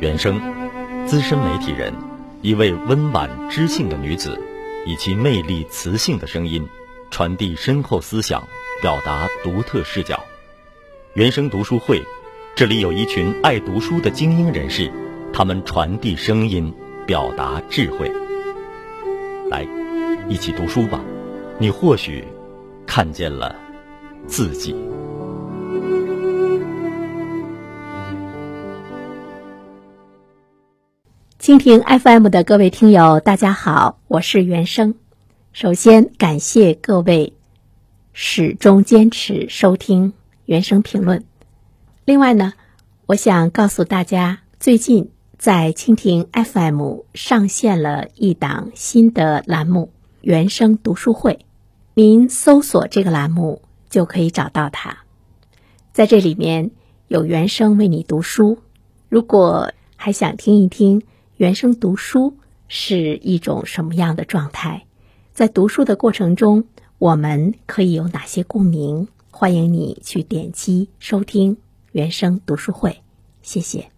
原声，资深媒体人，一位温婉知性的女子，以其魅力磁性的声音，传递深厚思想，表达独特视角。原声读书会，这里有一群爱读书的精英人士，他们传递声音，表达智慧。来，一起读书吧，你或许看见了自己。蜻蜓 FM 的各位听友，大家好，我是原生。首先感谢各位始终坚持收听原声评论。另外呢，我想告诉大家，最近在蜻蜓 FM 上线了一档新的栏目——原声读书会。您搜索这个栏目就可以找到它。在这里面有原声为你读书。如果还想听一听。原生读书是一种什么样的状态？在读书的过程中，我们可以有哪些共鸣？欢迎你去点击收听原生读书会，谢谢。